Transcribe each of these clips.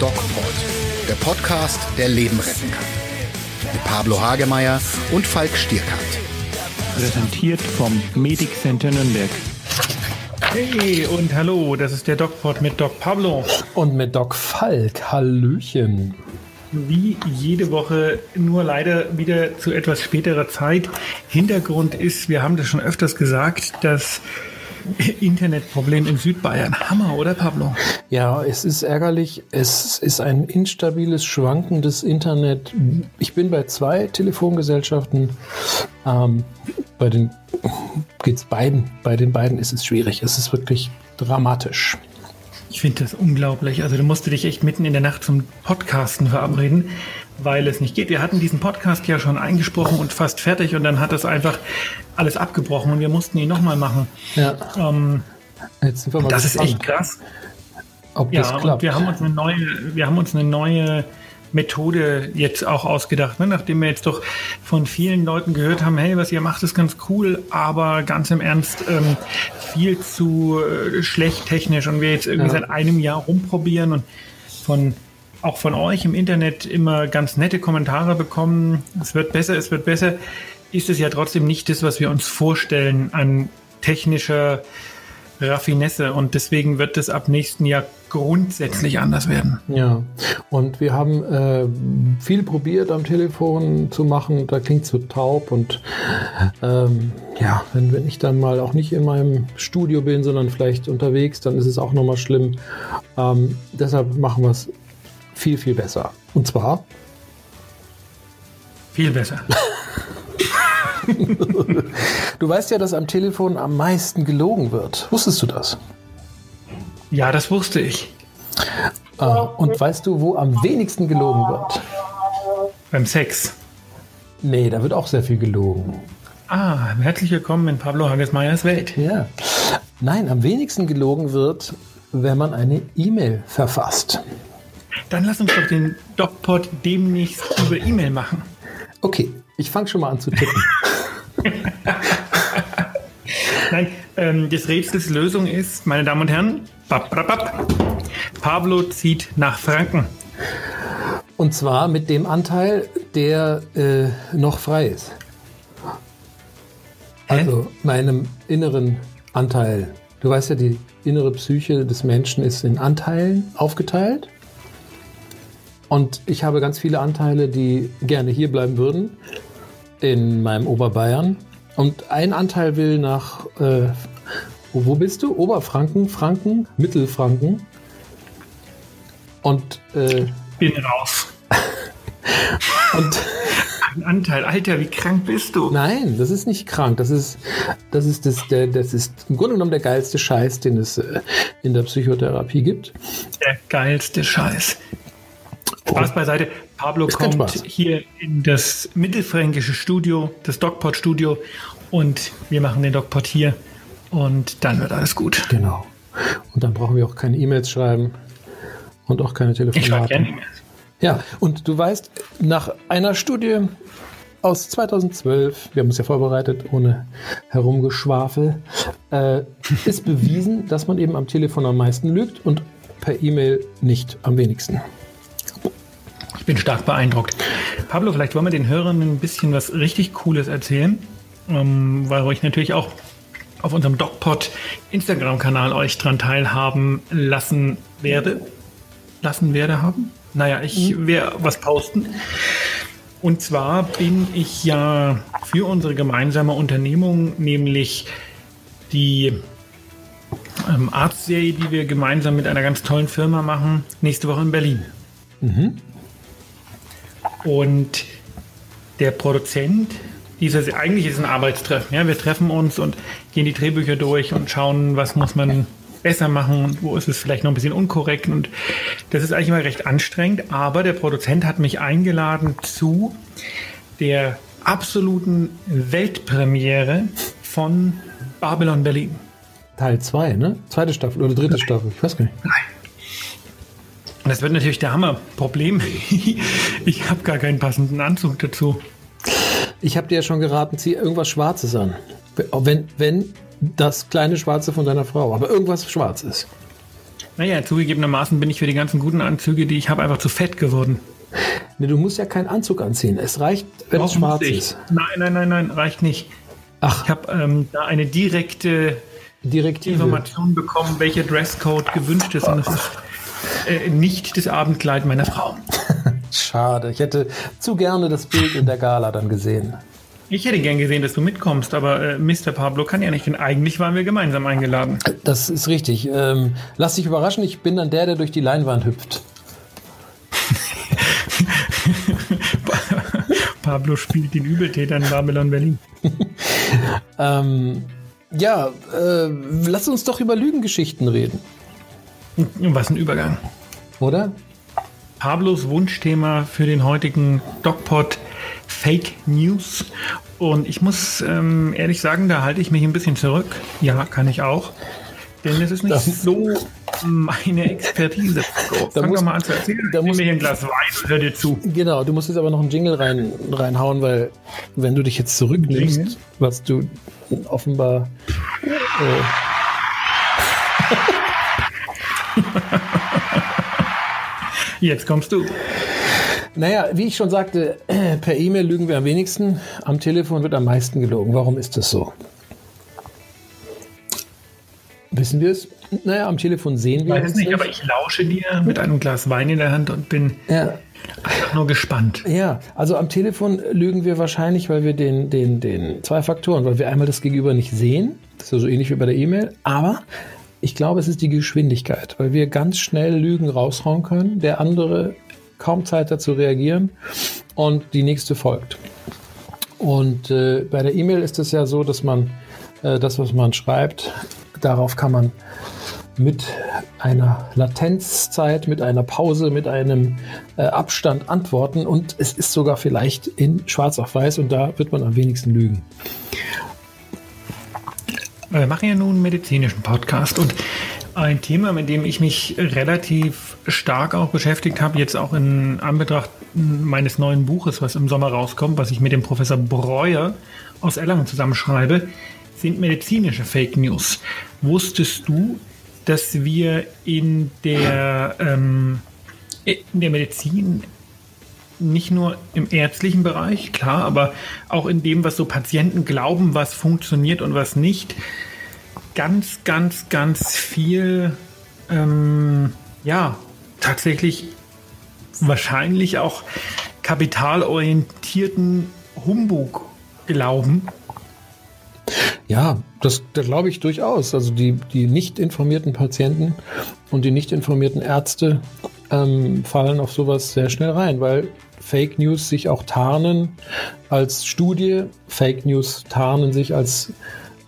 DocPod, der Podcast, der Leben retten kann. Mit Pablo Hagemeyer und Falk Stierkant. Präsentiert vom Medic Center Nürnberg. Hey und hallo, das ist der DocPod mit Doc Pablo. Und mit Doc Falk. Hallöchen. Wie jede Woche, nur leider wieder zu etwas späterer Zeit. Hintergrund ist, wir haben das schon öfters gesagt, das Internetproblem in Südbayern. Hammer, oder Pablo? Ja, es ist ärgerlich. Es ist ein instabiles, schwankendes Internet. Ich bin bei zwei Telefongesellschaften. Ähm, bei den geht's beiden. Bei den beiden ist es schwierig. Es ist wirklich dramatisch. Ich finde das unglaublich. Also du musst dich echt mitten in der Nacht zum Podcasten verabreden, weil es nicht geht. Wir hatten diesen Podcast ja schon eingesprochen und fast fertig und dann hat das einfach alles abgebrochen und wir mussten ihn nochmal machen. Ja. Ähm, Jetzt sind wir mal das gespannt, ist echt krass. ob Ja, das klappt. wir haben uns eine neue, wir haben uns eine neue Methode jetzt auch ausgedacht, ne? nachdem wir jetzt doch von vielen Leuten gehört haben, hey, was ihr macht, ist ganz cool, aber ganz im Ernst ähm, viel zu äh, schlecht technisch und wir jetzt irgendwie Ja. seit einem Jahr rumprobieren und von auch von euch im Internet immer ganz nette Kommentare bekommen, es wird besser, es wird besser, ist es ja trotzdem nicht das, was wir uns vorstellen an technischer Raffinesse und deswegen wird es ab nächsten Jahr grundsätzlich anders werden. Ja, und wir haben äh, viel probiert am Telefon zu machen. Da klingt so taub und ähm, ja, wenn, wenn ich dann mal auch nicht in meinem Studio bin, sondern vielleicht unterwegs, dann ist es auch nochmal schlimm. Ähm, deshalb machen wir es viel, viel besser. Und zwar, Viel besser. du weißt ja, dass am Telefon am meisten gelogen wird. Wusstest du das? Ja, das wusste ich. Äh, und weißt du, wo am wenigsten gelogen wird? Beim Sex. Nee, da wird auch sehr viel gelogen. Ah, herzlich willkommen in Pablo Hagesmeyers Welt. Ja. Nein, am wenigsten gelogen wird, wenn man eine E-Mail verfasst. Dann lass uns doch den DocPod demnächst über E-Mail machen. Okay, ich fange schon mal an zu tippen. Nein, ähm, des Rätsels Lösung ist, meine Damen und Herren, bap, bap, bap, Pablo zieht nach Franken. Und zwar mit dem Anteil, der äh, noch frei ist. Also meinem inneren Anteil. Du weißt ja, die innere Psyche des Menschen ist in Anteilen aufgeteilt. Und ich habe ganz viele Anteile, die gerne hier bleiben würden, in meinem Oberbayern. Und ein Anteil will nach, äh, wo bist du? Oberfranken, Franken, Mittelfranken. Und, äh, Bin raus. und Ein Anteil. Alter, wie krank bist du? Nein, das ist nicht krank. Das ist, das ist, das, der, das ist im Grunde genommen der geilste Scheiß, den es äh, in der Psychotherapie gibt. Der geilste Scheiß. Spaß beiseite. Pablo Ist kommt hier in das mittelfränkische Studio, das DocPod Studio und wir machen den DocPod hier und dann wird alles gut. Genau. Und dann brauchen wir auch keine E-Mails schreiben und auch keine Telefonate. gerne E-Mails. Ja, und du weißt, nach einer Studie aus 2012, wir haben es ja vorbereitet, ohne herumgeschwafel, äh, ist bewiesen, dass man eben am Telefon am meisten lügt und per E-Mail nicht am wenigsten. Ich bin stark beeindruckt. Pablo, vielleicht wollen wir den Hörern ein bisschen was richtig Cooles erzählen, ähm, weil ich natürlich auch auf unserem DocPod Instagram-Kanal euch dran teilhaben lassen werde. Lassen werde haben? Naja, ich werde was posten. Und zwar bin ich ja für unsere gemeinsame Unternehmung, nämlich die ähm, Arztserie, die wir gemeinsam mit einer ganz tollen Firma machen, nächste Woche in Berlin. Und der Produzent dieser, eigentlich ist es ein Arbeitstreffen. Ja? Wir treffen uns und gehen die Drehbücher durch und schauen, was muss man besser machen und wo ist es vielleicht noch ein bisschen unkorrekt. Und das ist eigentlich immer recht anstrengend. Aber der Produzent hat mich eingeladen zu der absoluten Weltpremiere von Babylon Berlin. Teil 2, ne? Zweite Staffel oder dritte Staffel, ich weiß gar nicht. Und das wird natürlich der Hammer. Problem, ich habe gar keinen passenden Anzug dazu. Ich habe dir ja schon geraten, zieh irgendwas Schwarzes an. Wenn, wenn das kleine Schwarze von deiner Frau, aber irgendwas Schwarzes. Naja, zugegebenermaßen bin ich für die ganzen guten Anzüge, die ich habe, einfach zu fett geworden. Nee, du musst ja keinen Anzug anziehen. Es reicht, wenn es Warum schwarz muss ich? ist. Nein, nein, nein, nein, reicht nicht. Ach, Ich habe ähm, da eine direkte Direktive. Information bekommen, welcher Dresscode gewünscht ist. Und das ist äh, nicht das Abendkleid meiner Frau. Schade. Ich hätte zu gerne das Bild in der Gala dann gesehen. Ich hätte gern gesehen, dass du mitkommst, aber äh, Mr. Pablo kann ja nicht, denn eigentlich waren wir gemeinsam eingeladen. Das ist richtig. Ähm, lass dich überraschen, ich bin dann der, der durch die Leinwand hüpft. Pablo spielt den Übeltäter in Babylon Berlin. Ähm, ja, äh, lass uns doch über Lügengeschichten reden, Was ein Übergang. oder? Pablos Wunschthema für den heutigen DocPod Fake News. Und ich muss ähm, ehrlich sagen, da halte ich mich ein bisschen zurück. Ja, kann ich auch. Denn es ist nicht Das- so meine Expertise. So, Da fang muss- doch mal an zu erzählen. da muss- mir hier ein Glas Wein und hör dir zu. Genau, du musst jetzt aber noch einen Jingle rein, reinhauen, weil wenn du dich jetzt zurücknimmst, Jingle? was du offenbar Jetzt kommst du. Naja, wie ich schon sagte, per E-Mail lügen wir am wenigsten, am Telefon wird am meisten gelogen. Warum ist das so? Wissen wir es? Naja, am Telefon sehen wir Weiß uns es nicht, nicht. aber ich lausche dir mit einem Glas Wein in der Hand und bin ja, einfach nur gespannt. ja, also am Telefon lügen wir wahrscheinlich, weil wir den, den, den zwei Faktoren, weil wir einmal das Gegenüber nicht sehen, das ist ja so ähnlich wie bei der E-Mail, aber ich glaube, es ist die Geschwindigkeit, weil wir ganz schnell Lügen raushauen können, der andere kaum Zeit hat zu reagieren und die nächste folgt. Und äh, bei der E-Mail ist es ja so, dass man äh, das, was man schreibt, darauf kann man mit einer Latenzzeit, mit einer Pause, mit einem äh, Abstand antworten und es ist sogar vielleicht in Schwarz auf Weiß und da wird man am wenigsten lügen. Wir machen ja nun einen medizinischen Podcast und ein Thema, mit dem ich mich relativ stark auch beschäftigt habe, jetzt auch in Anbetracht meines neuen Buches, was im Sommer rauskommt, was ich mit dem Professor Breuer aus Erlangen zusammenschreibe, sind medizinische Fake News. Wusstest du, dass wir in der, ähm, in der Medizin nicht nur im ärztlichen Bereich, klar, aber auch in dem, was so Patienten glauben, was funktioniert und was nicht, ganz, ganz, ganz viel, ähm, ja, tatsächlich wahrscheinlich auch kapitalorientierten Humbug glauben. Ja, das, das glaube ich durchaus. Also die, die nicht informierten Patienten und die nicht informierten Ärzte ähm, fallen auf sowas sehr schnell rein, weil Fake News sich auch tarnen als Studie, Fake News tarnen sich als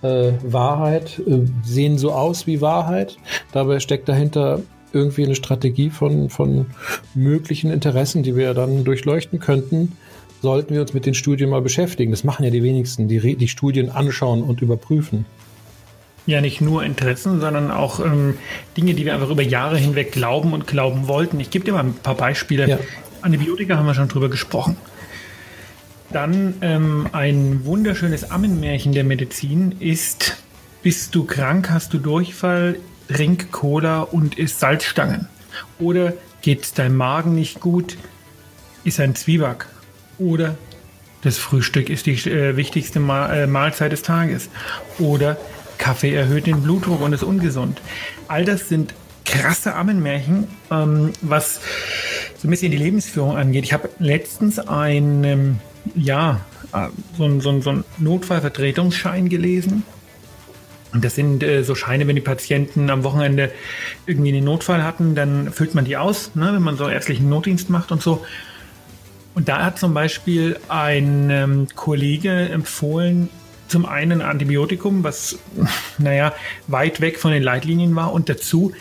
äh, Wahrheit, äh, sehen so aus wie Wahrheit. Dabei steckt dahinter irgendwie eine Strategie von, von möglichen Interessen, die wir dann durchleuchten könnten, sollten wir uns mit den Studien mal beschäftigen. Das machen ja die wenigsten, die die Studien anschauen und überprüfen. Ja, nicht nur Interessen, sondern auch ähm, Dinge, die wir einfach über Jahre hinweg glauben und glauben wollten. Ich gebe dir mal ein paar Beispiele. Ja. Antibiotika haben wir schon drüber gesprochen. Dann ähm, ein wunderschönes Ammenmärchen der Medizin ist, bist du krank, hast du Durchfall, trink Cola und isst Salzstangen. Oder geht's deinem Magen nicht gut, iss ein Zwieback. Oder das Frühstück ist die äh, wichtigste Ma äh, Mahlzeit des Tages. Oder Kaffee erhöht den Blutdruck und ist ungesund. All das sind krasse Ammenmärchen, ähm, was so ein bisschen die Lebensführung angeht. Ich habe letztens ein, ähm, ja, äh, so, so, so einen Notfallvertretungsschein gelesen. Und das sind äh, so Scheine, wenn die Patienten am Wochenende irgendwie einen Notfall hatten, dann füllt man die aus, ne, wenn man so ärztlichen Notdienst macht und so. Und da hat zum Beispiel ein ähm, Kollege empfohlen, zum einen Antibiotikum, was, naja, weit weg von den Leitlinien war, und dazu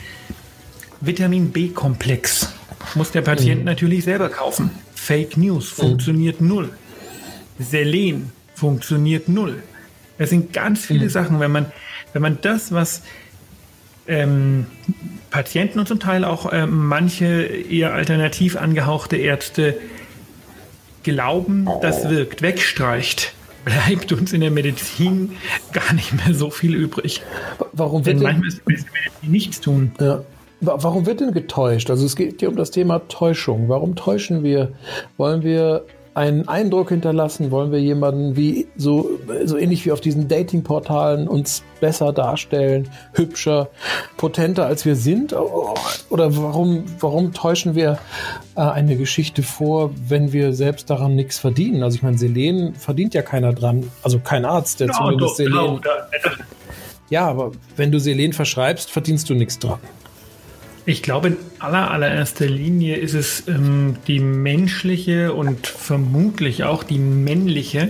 Vitamin B-Komplex. Muss der Patient natürlich selber kaufen. Fake News funktioniert null. Selen funktioniert null. Das sind ganz viele Sachen, wenn man, wenn man das, was ähm, Patienten und zum Teil auch ähm, manche eher alternativ angehauchte Ärzte glauben, das wirkt, wegstreicht, bleibt uns in der Medizin gar nicht mehr so viel übrig. Warum wird denn, manchmal ist Medizin nichts tun. ja, warum wird denn getäuscht? Also es geht hier um das Thema Täuschung. Warum täuschen wir? Wollen wir einen Eindruck hinterlassen? Wollen wir jemanden wie so, so ähnlich wie auf diesen Datingportalen uns besser darstellen, hübscher, potenter als wir sind? Oder warum, warum täuschen wir äh, eine Geschichte vor, wenn wir selbst daran nichts verdienen? Also ich meine, Selen verdient ja keiner dran, also kein Arzt, der ja, zumindest doch, Selen. Genau, ja, aber wenn du Selen verschreibst, verdienst du nichts dran. Ich glaube, in aller, allererster Linie ist es ähm, die menschliche und vermutlich auch die männliche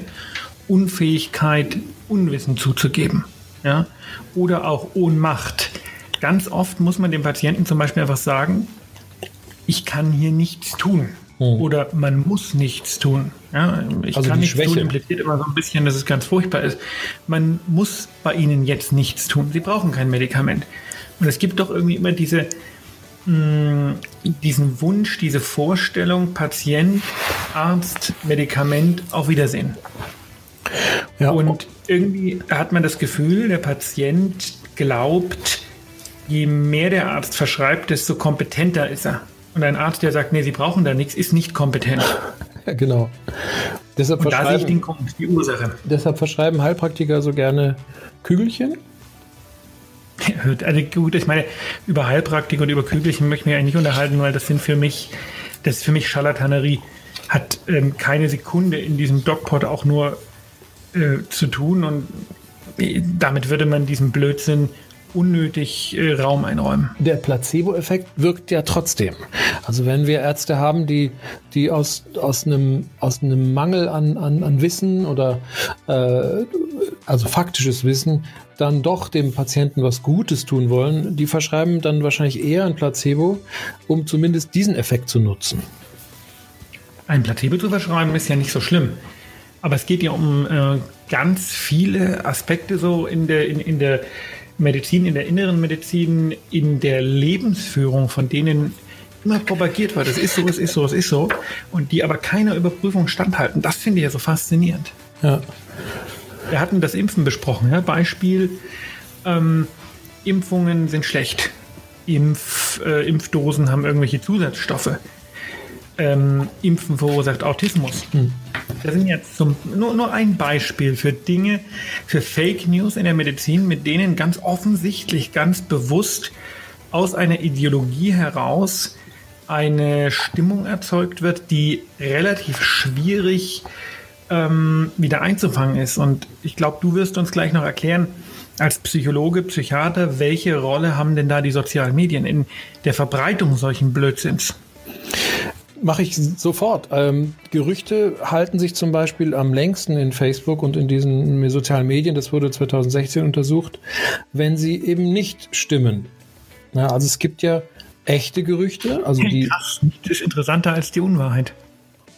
Unfähigkeit, Unwissen zuzugeben. Ja? Oder auch Ohnmacht. Ganz oft muss man dem Patienten zum Beispiel einfach sagen, ich kann hier nichts tun. Hm. Oder man muss nichts tun. Ja, ich also kann nichts Schwäche. tun, impliziert immer so ein bisschen, dass es ganz furchtbar ist. Man muss bei ihnen jetzt nichts tun. Sie brauchen kein Medikament. Und es gibt doch irgendwie immer diese, diesen Wunsch, diese Vorstellung, Patient, Arzt, Medikament, auf Wiedersehen. Ja. Und irgendwie hat man das Gefühl, der Patient glaubt, je mehr der Arzt verschreibt, desto kompetenter ist er. Und ein Arzt, der sagt, nee, Sie brauchen da nichts, ist nicht kompetent. Ja, genau. Deshalb Und da sehe ich den Grund, die Ursache. Deshalb verschreiben Heilpraktiker so gerne Kügelchen also gut, ich meine, über Heilpraktik und über Kügelchen möchte ich mich eigentlich nicht unterhalten, weil das sind für mich, das ist für mich Scharlatanerie. Hat ähm, keine Sekunde in diesem Dogpot auch nur äh, zu tun und äh, damit würde man diesen Blödsinn unnötig äh, Raum einräumen. Der Placebo-Effekt wirkt ja trotzdem. Also wenn wir Ärzte haben, die, die aus, aus, einem, aus einem Mangel an, an, an Wissen oder äh, also faktisches Wissen, dann doch dem Patienten was Gutes tun wollen, die verschreiben dann wahrscheinlich eher ein Placebo, um zumindest diesen Effekt zu nutzen. Ein Placebo zu verschreiben ist ja nicht so schlimm. Aber es geht ja um äh, ganz viele Aspekte so in der, in, in der Medizin, in der inneren Medizin, in der Lebensführung, von denen immer propagiert wird. Das ist so, es ist so, es ist so. Und die aber keiner Überprüfung standhalten. Das finde ich ja so faszinierend. Ja. Wir hatten das Impfen besprochen. Ja? Beispiel, ähm, Impfungen sind schlecht. Impf, äh, Impfdosen haben irgendwelche Zusatzstoffe. Ähm, Impfen verursacht Autismus. Hm. Das sind jetzt zum, nur, nur ein Beispiel für Dinge, für Fake News in der Medizin, mit denen ganz offensichtlich, ganz bewusst aus einer Ideologie heraus eine Stimmung erzeugt wird, die relativ schwierig ähm, wieder einzufangen ist. Und ich glaube, du wirst uns gleich noch erklären, als Psychologe, Psychiater, welche Rolle haben denn da die sozialen Medien in der Verbreitung solchen Blödsinns? Mache ich sofort. Ähm, Gerüchte halten sich zum Beispiel am längsten in Facebook und in diesen sozialen Medien, das wurde 2016 untersucht, wenn sie eben nicht stimmen. Ja, also es gibt ja echte Gerüchte, also die. Krass, das ist interessanter als die Unwahrheit.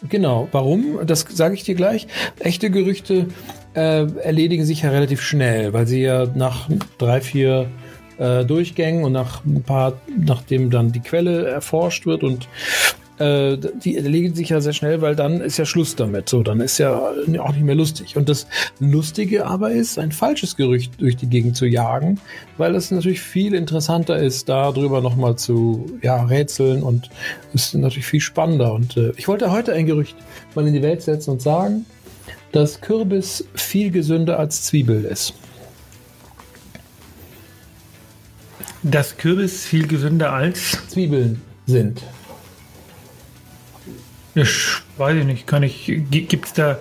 Genau. Warum? Das sage ich dir gleich. Echte Gerüchte äh, erledigen sich ja relativ schnell, weil sie ja nach drei, vier äh, Durchgängen und nach ein paar, nachdem dann die Quelle erforscht wird und äh, die erledigen sich ja sehr schnell, weil dann ist ja Schluss damit. So, dann ist ja auch nicht mehr lustig. Und das Lustige aber ist, ein falsches Gerücht durch die Gegend zu jagen, weil es natürlich viel interessanter ist, darüber nochmal zu ja, rätseln und es ist natürlich viel spannender. Und äh, ich wollte heute ein Gerücht mal in die Welt setzen und sagen, dass Kürbis viel gesünder als Zwiebel ist. Dass Kürbis viel gesünder als Zwiebeln sind. Ich weiß ich nicht. Kann ich. Gibt es da.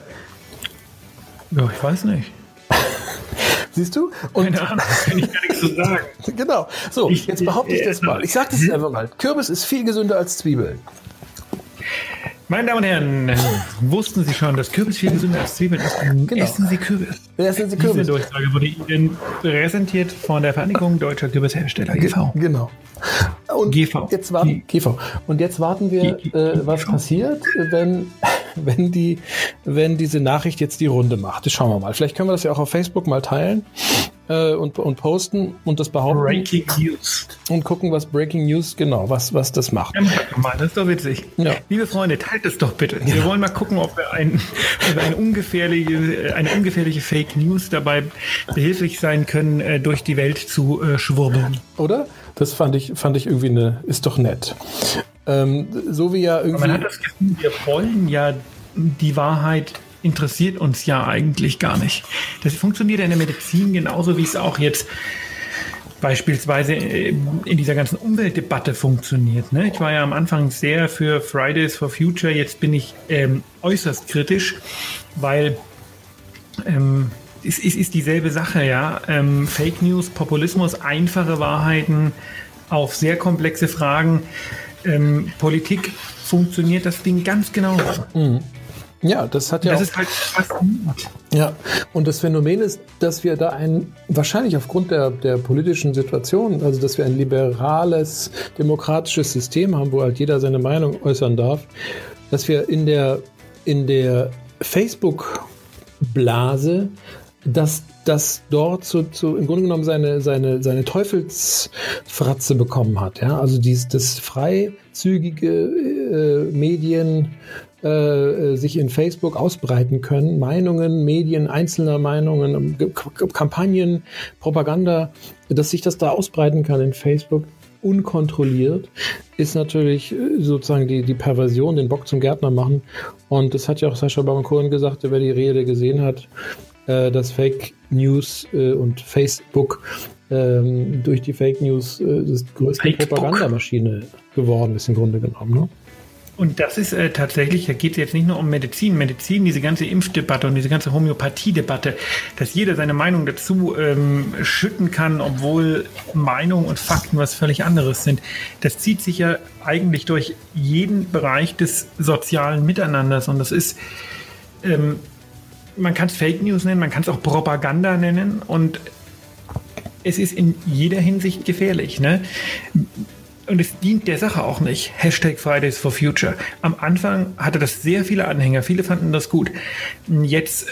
Ja, ich weiß nicht. Siehst du? Und Keine Ahnung, kann ich gar nichts zu sagen. genau. So, ich, jetzt behaupte ich, das mal. Ich sage das einfach mal. Kürbis ist viel gesünder als Zwiebeln. Meine Damen und Herren, wussten Sie schon, dass Kürbis viel gesünder als Zwiebeln ist? Genau. Essen Sie Kürbis. Essen Sie Kürbis. Diese Durchsage wurde Ihnen präsentiert von der Vereinigung Deutscher Kürbishersteller GV. Genau. Und GV. Jetzt warten, GV. Und jetzt warten wir, äh, was passiert, wenn, wenn, die, wenn diese Nachricht jetzt die Runde macht. Das schauen wir mal. Vielleicht können wir das ja auch auf Facebook mal teilen. äh, und, und posten und das behaupten. Breaking News. Und gucken, was Breaking News, genau, was, was das macht. Ja, das ist doch witzig. Ja. Liebe Freunde, teilt es doch bitte. Ja. Wir wollen mal gucken, ob wir, ein, wir eine, ungefährliche, eine ungefährliche Fake News dabei behilflich sein können, äh, durch die Welt zu äh, schwurbeln. Oder? Das fand ich, fand ich irgendwie eine, ist doch nett. Ähm, so wie ja irgendwie. Aber man hat das Gefühl, wir wollen ja die Wahrheit interessiert uns ja eigentlich gar nicht. Das funktioniert in der Medizin genauso, wie es auch jetzt beispielsweise äh, in dieser ganzen Umweltdebatte funktioniert. Ne? Ich war ja am Anfang sehr für Fridays for Future, jetzt bin ich ähm, äußerst kritisch, weil ähm, es, es, ist dieselbe Sache, ja. Ähm, Fake News, Populismus, einfache Wahrheiten auf sehr komplexe Fragen. Ähm, Politik funktioniert das Ding ganz genau. Mhm. Ja, das hat ja. Das ist halt faszinierend. Ja, und das Phänomen ist, dass wir da ein, wahrscheinlich aufgrund der, der politischen Situation, also dass wir ein liberales, demokratisches System haben, wo halt jeder seine Meinung äußern darf, dass wir in der, in der Facebook-Blase dass das dort zu, zu, im Grunde genommen seine, seine, seine Teufelsfratze bekommen hat. Ja? Also dies, das freizügige äh, Medien äh, sich in Facebook ausbreiten können. Meinungen, Medien, einzelner Meinungen, Kampagnen, Propaganda, dass sich das da ausbreiten kann in Facebook unkontrolliert, ist natürlich äh, sozusagen die, die Perversion, den Bock zum Gärtner machen. Und das hat ja auch Sascha Baron Cohen gesagt, wer die Rede gesehen hat, äh, dass Fake News äh, und Facebook ähm, durch die Fake News äh, das größte Propagandamaschine geworden ist im Grunde genommen. Ne? Und das ist äh, tatsächlich, da geht es jetzt nicht nur um Medizin. Medizin, diese ganze Impfdebatte und diese ganze Homöopathiedebatte, dass jeder seine Meinung dazu ähm, schütten kann, obwohl Meinung und Fakten was völlig anderes sind. Das zieht sich ja eigentlich durch jeden Bereich des sozialen Miteinanders. Und das ist, ähm, man kann es Fake News nennen, man kann es auch Propaganda nennen. Und es ist in jeder Hinsicht gefährlich. Ne? und es dient der Sache auch nicht. Hashtag Fridays for Future. Am Anfang hatte das sehr viele Anhänger, viele fanden das gut. Jetzt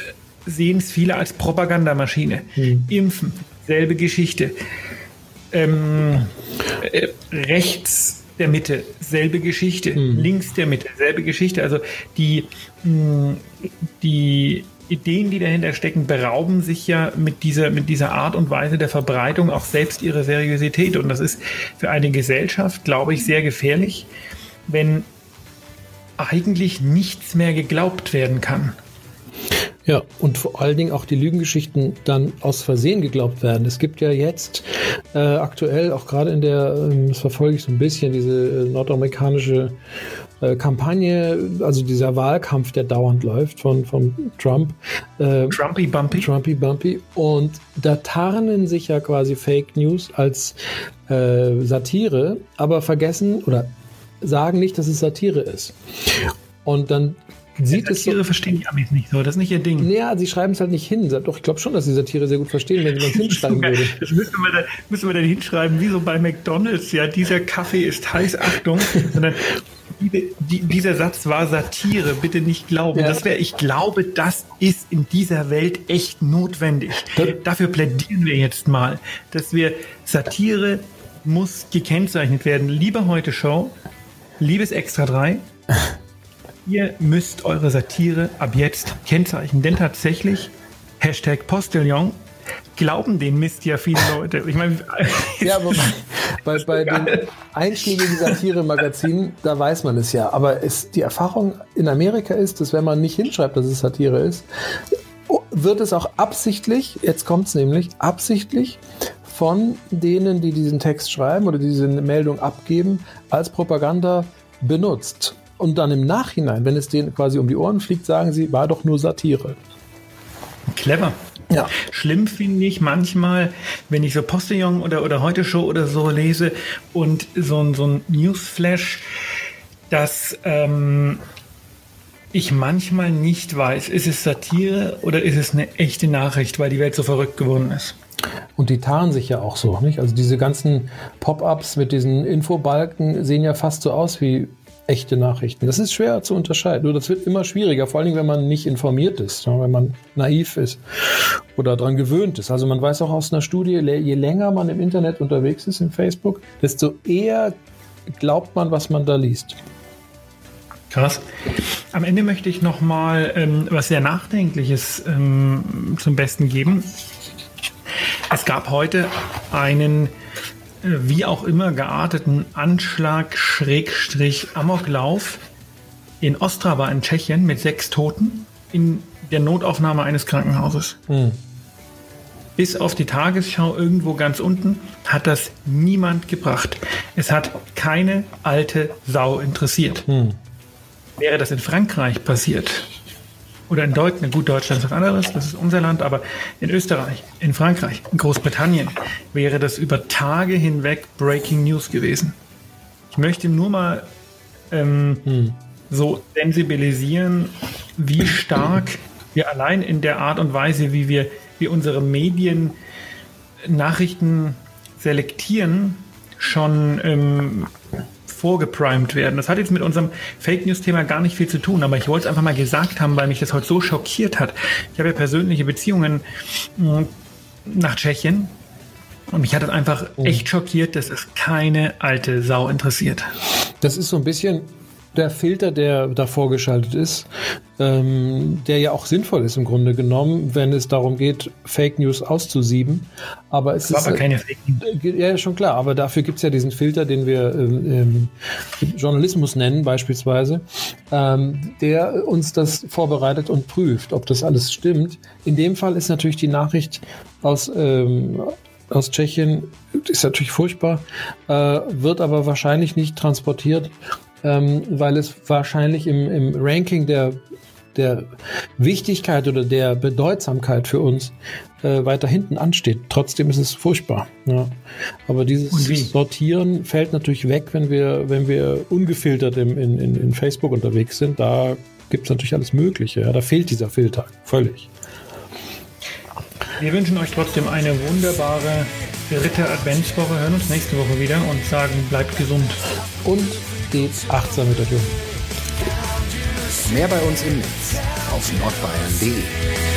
sehen es viele als Propagandamaschine. Hm. Impfen, selbe Geschichte. Ähm, äh, rechts der Mitte, selbe Geschichte. Hm. Links der Mitte, selbe Geschichte. Also die, mh, die Ideen, die dahinter stecken, berauben sich ja mit dieser, mit dieser Art und Weise der Verbreitung auch selbst ihre Seriosität. Und das ist für eine Gesellschaft, glaube ich, sehr gefährlich, wenn eigentlich nichts mehr geglaubt werden kann. Ja, und vor allen Dingen auch die Lügengeschichten dann aus Versehen geglaubt werden. Es gibt ja jetzt äh, aktuell, auch gerade in der, ähm, das verfolge ich so ein bisschen, diese äh, nordamerikanische äh, Kampagne, also dieser Wahlkampf, der dauernd läuft von, von Trump. Äh, Trumpy Bumpy. Trumpy Bumpy. Und da tarnen sich ja quasi Fake News als äh, Satire, aber vergessen oder sagen nicht, dass es Satire ist. Und dann sieht es Satire so, verstehen die Amis nicht so, das ist nicht ihr Ding. Naja, sie schreiben es halt nicht hin. Doch, ich glaube schon, dass sie Satire sehr gut verstehen, wenn man es hinschreiben würde. Das müssen wir, dann, müssen wir dann hinschreiben, wie so bei McDonalds, ja, dieser Kaffee ist heiß, Achtung, sondern die, die, dieser Satz war Satire, bitte nicht glauben. Ja. Das wäre, ich glaube, das ist in dieser Welt echt notwendig. Das Dafür plädieren wir jetzt mal, dass wir Satire muss gekennzeichnet werden. Liebe Heute Show, liebes Extra 3, ihr müsst eure Satire ab jetzt kennzeichnen, denn tatsächlich Hashtag Postillon glauben den Mist ja viele Leute. Ich meine, ja, aber bei, bei den einschlägigen Satire-Magazinen, da weiß man es ja. Aber es, die Erfahrung in Amerika ist, dass wenn man nicht hinschreibt, dass es Satire ist, wird es auch absichtlich, jetzt kommt es nämlich, absichtlich von denen, die diesen Text schreiben oder diese Meldung abgeben, als Propaganda benutzt. Und dann im Nachhinein, wenn es denen quasi um die Ohren fliegt, sagen sie, war doch nur Satire. Clever. Ja. Schlimm finde ich manchmal, wenn ich so Postillon oder, oder Heute Show oder so lese und so, ein so ein Newsflash, dass ähm, ich manchmal nicht weiß, ist es Satire oder ist es eine echte Nachricht, weil die Welt so verrückt geworden ist. Und die tarnen sich ja auch so, nicht? Also diese ganzen Pop-ups mit diesen Infobalken sehen ja fast so aus wie echte Nachrichten. Das ist schwer zu unterscheiden. Nur das wird immer schwieriger, vor allem wenn man nicht informiert ist, wenn man naiv ist oder daran gewöhnt ist. Also man weiß auch aus einer Studie, je länger man im Internet unterwegs ist, im Facebook, desto eher glaubt man, was man da liest. Krass. Am Ende möchte ich noch mal ähm, was sehr Nachdenkliches ähm, zum Besten geben. Es gab heute einen wie auch immer gearteten Anschlag Schrägstrich Amoklauf in Ostrava in Tschechien mit sechs Toten in der Notaufnahme eines Krankenhauses. Hm. Bis auf die Tagesschau irgendwo ganz unten hat das niemand gebracht. Es hat keine alte Sau interessiert. Hm. Wäre das in Frankreich passiert, oder in Deutschland, gut, Deutschland ist was anderes, das ist unser Land, aber in Österreich, in Frankreich, in Großbritannien wäre das über Tage hinweg Breaking News gewesen. Ich möchte nur mal ähm, hm. so sensibilisieren, wie stark wir allein in der Art und Weise, wie wir wie unsere Medien Nachrichten selektieren, schon ähm, vorgeprimed werden. Das hat jetzt mit unserem Fake News-Thema gar nicht viel zu tun, aber ich wollte es einfach mal gesagt haben, weil mich das heute so schockiert hat. Ich habe ja persönliche Beziehungen hm, nach Tschechien und mich hat das einfach oh. echt schockiert, dass es keine alte Sau interessiert. Das ist so ein bisschen der Filter, der davor geschaltet ist, ähm, der ja auch sinnvoll ist im Grunde genommen, wenn es darum geht, Fake News auszusieben. Aber es ist aber keine Fake News. Äh, ja, schon klar. Aber dafür gibt es ja diesen Filter, den wir ähm, ähm, Journalismus nennen, beispielsweise, ähm, der uns das vorbereitet und prüft, ob das alles stimmt. In dem Fall ist natürlich die Nachricht aus ähm, aus Tschechien ist natürlich furchtbar, äh, wird aber wahrscheinlich nicht transportiert ähm, weil es wahrscheinlich im, im Ranking der, der Wichtigkeit oder der Bedeutsamkeit für uns äh, weiter hinten ansteht. Trotzdem ist es furchtbar. Ja. Aber dieses Sortieren fällt natürlich weg, wenn wir, wenn wir ungefiltert im, in, in, in Facebook unterwegs sind. Da gibt es natürlich alles Mögliche. Ja. Da fehlt dieser Filter völlig. Wir wünschen euch trotzdem eine wunderbare dritte Adventswoche. Hören uns nächste Woche wieder und sagen, bleibt gesund. Und stets achtsam mit euch um. Mehr bei uns im Netz auf nordbayern.de.